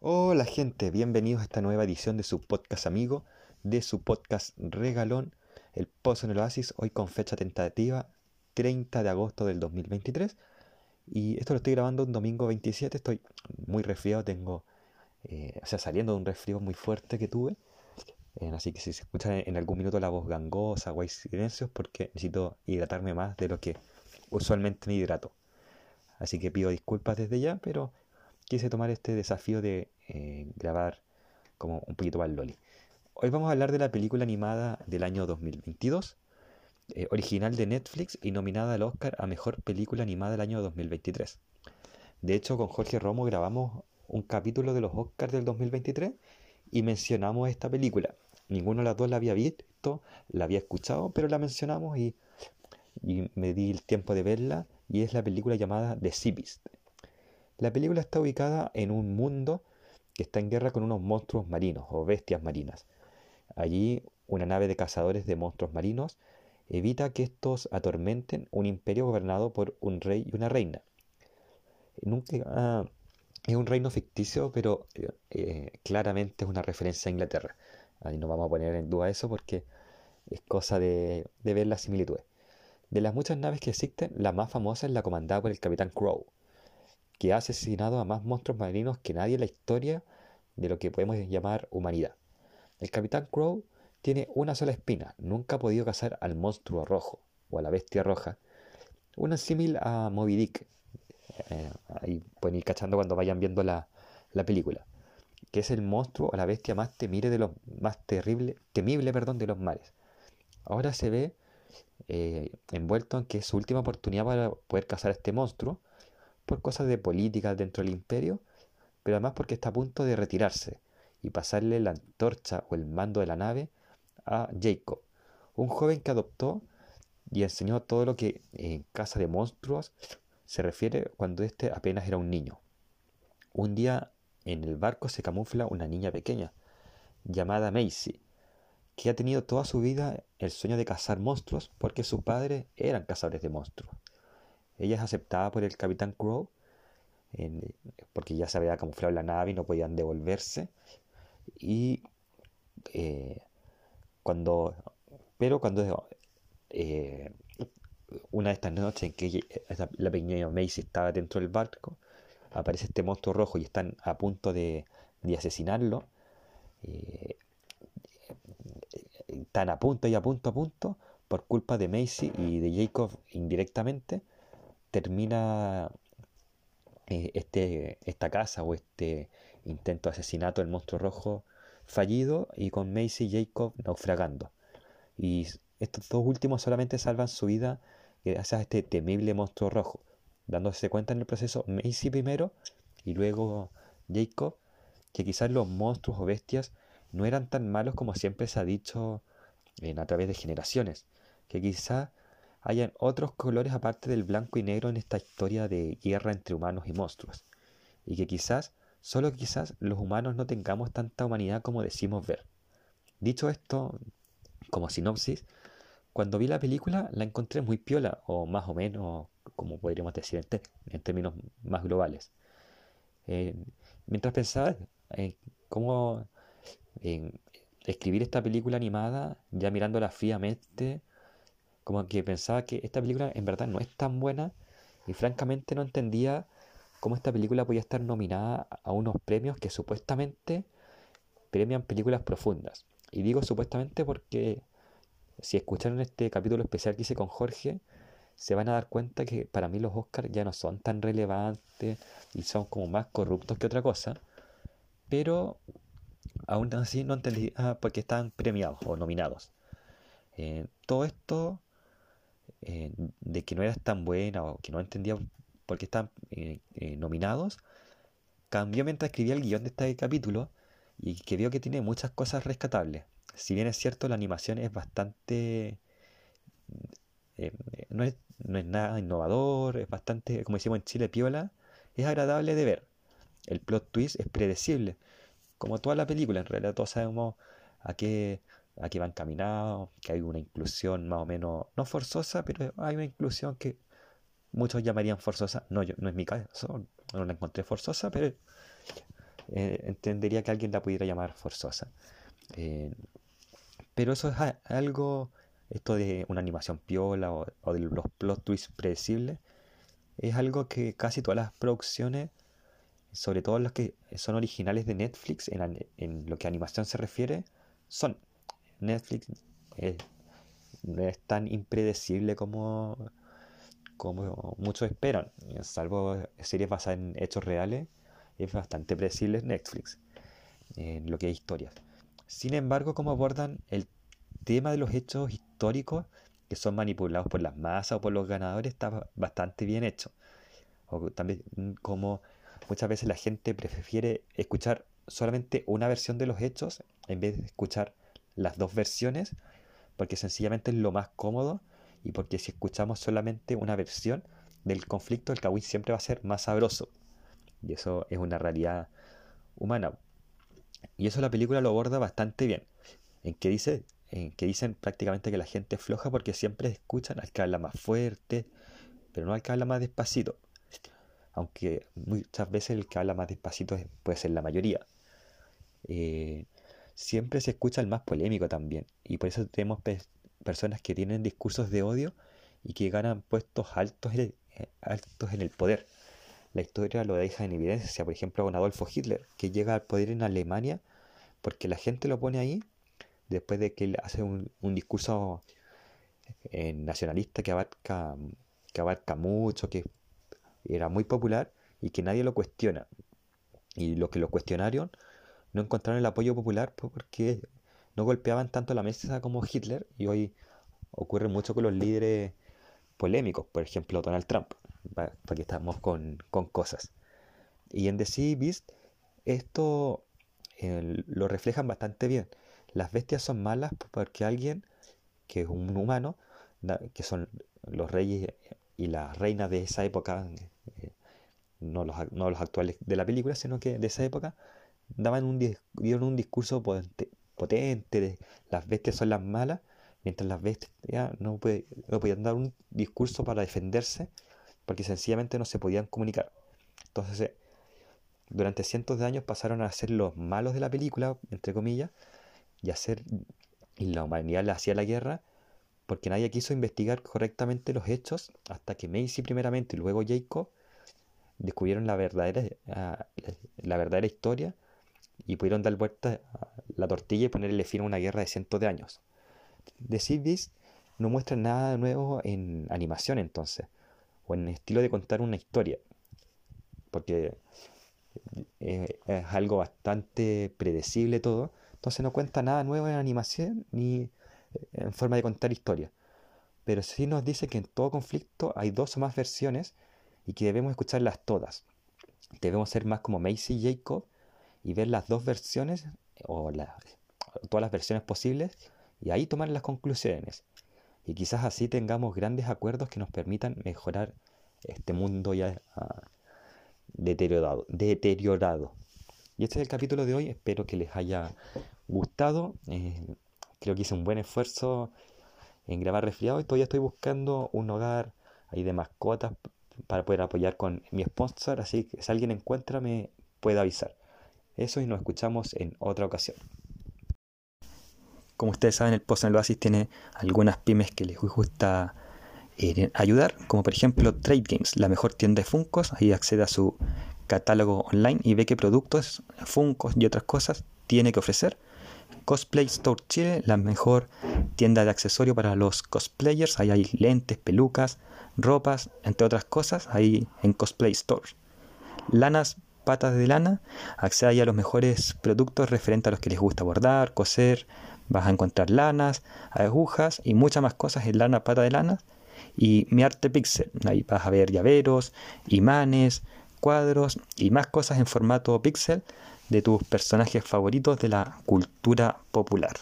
Hola gente, bienvenidos a esta nueva edición de su podcast amigo, de su podcast regalón, El Pozo en el Oasis, hoy con fecha tentativa 30 de agosto del 2023. Y esto lo estoy grabando un domingo 27, estoy muy resfriado, tengo, eh, o sea, saliendo de un resfrío muy fuerte que tuve. Eh, así que si se escucha en algún minuto la voz gangosa o hay silencios, porque necesito hidratarme más de lo que usualmente me hidrato. Así que pido disculpas desde ya, pero quise tomar este desafío de eh, grabar como un poquito más loli. Hoy vamos a hablar de la película animada del año 2022, eh, original de Netflix y nominada al Oscar a Mejor Película Animada del año 2023. De hecho, con Jorge Romo grabamos un capítulo de los Oscars del 2023 y mencionamos esta película. Ninguno de las dos la había visto, la había escuchado, pero la mencionamos y, y me di el tiempo de verla y es la película llamada The Sea. La película está ubicada en un mundo que está en guerra con unos monstruos marinos o bestias marinas. Allí una nave de cazadores de monstruos marinos evita que estos atormenten un imperio gobernado por un rey y una reina. Nunca, ah, es un reino ficticio, pero eh, claramente es una referencia a Inglaterra. No vamos a poner en duda eso porque es cosa de, de ver las similitudes. De las muchas naves que existen, la más famosa es la comandada por el capitán Crow, que ha asesinado a más monstruos marinos que nadie en la historia de lo que podemos llamar humanidad. El capitán Crow tiene una sola espina, nunca ha podido cazar al monstruo rojo o a la bestia roja, una símil a Moby Dick. Eh, ahí pueden ir cachando cuando vayan viendo la, la, película, que es el monstruo o la bestia más temible de los más terrible, temible, perdón, de los mares. Ahora se ve eh, envuelto en que es su última oportunidad para poder cazar a este monstruo por cosas de política dentro del imperio, pero además porque está a punto de retirarse y pasarle la antorcha o el mando de la nave a Jacob, un joven que adoptó y enseñó todo lo que en casa de monstruos se refiere cuando éste apenas era un niño. Un día en el barco se camufla una niña pequeña, llamada Macy, que ha tenido toda su vida el sueño de cazar monstruos porque sus padres eran cazadores de monstruos. Ella es aceptada por el capitán Crow porque ya se había camuflado la nave y no podían devolverse. Y eh, cuando, pero cuando eh, una de estas noches en que la pequeña Macy estaba dentro del barco, aparece este monstruo rojo y están a punto de, asesinarlo. Eh, están a punto y a punto a punto por culpa de Macy y de Jacob indirectamente termina eh, este, esta casa o este intento de asesinato del monstruo rojo fallido y con Macy y Jacob naufragando. Y estos dos últimos solamente salvan su vida gracias a este temible monstruo rojo, dándose cuenta en el proceso Macy primero y luego Jacob que quizás los monstruos o bestias no eran tan malos como siempre se ha dicho en, a través de generaciones, que quizás hayan otros colores aparte del blanco y negro en esta historia de guerra entre humanos y monstruos, y que quizás, solo quizás, los humanos no tengamos tanta humanidad como decimos ver. Dicho esto, como sinopsis, cuando vi la película la encontré muy piola, o más o menos, como podríamos decir en, términos más globales. Eh, mientras pensaba en cómo escribir esta película animada, ya mirándola fríamente, como que pensaba que esta película en verdad no es tan buena y francamente no entendía cómo esta película podía estar nominada a unos premios que supuestamente premian películas profundas. Y digo supuestamente porque si escucharon este capítulo especial que hice con Jorge, se van a dar cuenta que para mí los Oscars ya no son tan relevantes y son como más corruptos que otra cosa. Pero aún así no entendí ah, por qué están premiados o nominados. Eh, todo esto eh, de que no eras tan buena o que no entendía por qué están eh, eh, nominados, cambió mientras escribía el guion de este capítulo y que veo que tiene muchas cosas rescatables. Si bien es cierto, la animación es bastante... no, es, no es nada innovador, es bastante, como decimos en Chile, piola, es agradable de ver. El plot twist es predecible, como toda la película, en realidad todos sabemos a qué aquí van caminados, que hay una inclusión más o menos, no forzosa, pero hay una inclusión que muchos llamarían forzosa. No, yo, no es mi caso, no la encontré forzosa, pero eh, entendería que alguien la pudiera llamar forzosa. Eh, pero eso es algo, esto de una animación piola o, de los plot twists predecibles, es algo que casi todas las producciones, sobre todo los que son originales de Netflix, en, lo que a animación se refiere, son. Netflix no es tan impredecible como, como muchos esperan, salvo series basadas en hechos reales, es bastante predecible Netflix en lo que es historias. Sin embargo, como abordan el tema de los hechos históricos que son manipulados por las masas o por los ganadores, está bastante bien hecho. O también mm, como muchas veces la gente prefiere escuchar solamente una versión de los hechos en vez de escuchar las dos versiones, porque sencillamente es lo más cómodo y porque si escuchamos solamente una versión del conflicto, el Kawin siempre va a ser más sabroso. Y eso es una realidad humana. Y eso la película lo aborda bastante bien. En que dice, en que dicen prácticamente que la gente es floja porque siempre escuchan al que habla más fuerte, pero no al que habla más despacito. Aunque muchas veces el que habla más despacito puede ser la mayoría. Eh, siempre se escucha el más polémico también. Y por eso tenemos personas que tienen discursos de odio y que ganan puestos altos en eh, altos en el poder la historia lo deja en evidencia, por ejemplo, con Adolfo Hitler, que llega al poder en Alemania porque la gente lo pone ahí después de que él hace un, discurso eh, nacionalista que abarca, que abarca mucho, que era muy popular y que nadie lo cuestiona. Y los que lo cuestionaron no encontraron el apoyo popular porque no golpeaban tanto la mesa como Hitler y hoy ocurre mucho con los líderes polémicos, por ejemplo Donald Trump para, estamos con, cosas. Y en The Sea Beast esto lo reflejan bastante bien. Las bestias son malas porque alguien que es un humano, que son los reyes y las reinas de esa época, eh, no, los, no los actuales de la película, sino que de esa época, daban un, dieron un discurso potente, de las bestias son las malas, mientras las bestias no, no podían dar un discurso para defenderse porque sencillamente no se podían comunicar. Entonces, eh, durante cientos de años pasaron a ser los malos de la película, entre comillas, y hacer y la humanidad le hacía la guerra porque nadie quiso investigar correctamente los hechos hasta que Macy primeramente y luego Jacob descubrieron la verdadera, ah, la verdadera historia y pudieron dar vuelta a la tortilla y ponerle fin a una guerra de cientos de años. The Sea no muestra nada nuevo en animación entonces o en estilo de contar una historia. Porque eh, es algo bastante predecible todo. Entonces no cuenta nada nuevo en animación ni eh, en forma de contar historia. Pero sí nos dice que en todo conflicto hay dos o más versiones y que debemos escucharlas todas. Debemos ser más como Macy y Jacob y ver las dos versiones o todas las versiones posibles y ahí tomar las conclusiones y quizás así tengamos grandes acuerdos que nos permitan mejorar este mundo ya ah, deteriorado, deteriorado. Y este es el capítulo de hoy, espero que les haya gustado. Eh, creo que hice un buen esfuerzo en grabar resfriado y todavía estoy buscando un hogar ahí de mascotas para poder apoyar con mi sponsor, así que si alguien encuentra me puede avisar. Eso y nos escuchamos en otra ocasión. Como ustedes saben, el Post en el Oasis tiene algunas pymes que les gusta eh, ayudar, como por ejemplo Trade Games, la mejor tienda de Funcos. Ahí accede a su catálogo online y ve qué productos, Funcos y otras cosas tiene que ofrecer. Cosplay Store Chile, la mejor tienda de accesorios para los cosplayers. Ahí hay lentes, pelucas, ropas, entre otras cosas, ahí en Cosplay Store. Lanas Patas de Lana, accede a los mejores productos referentes a los que les gusta bordar, coser, Vas a encontrar lanas, agujas y muchas más cosas en lana pata de lana. Y mi arte pixel. Ahí vas a ver llaveros, imanes, cuadros y más cosas en formato pixel de tus personajes favoritos de la cultura popular.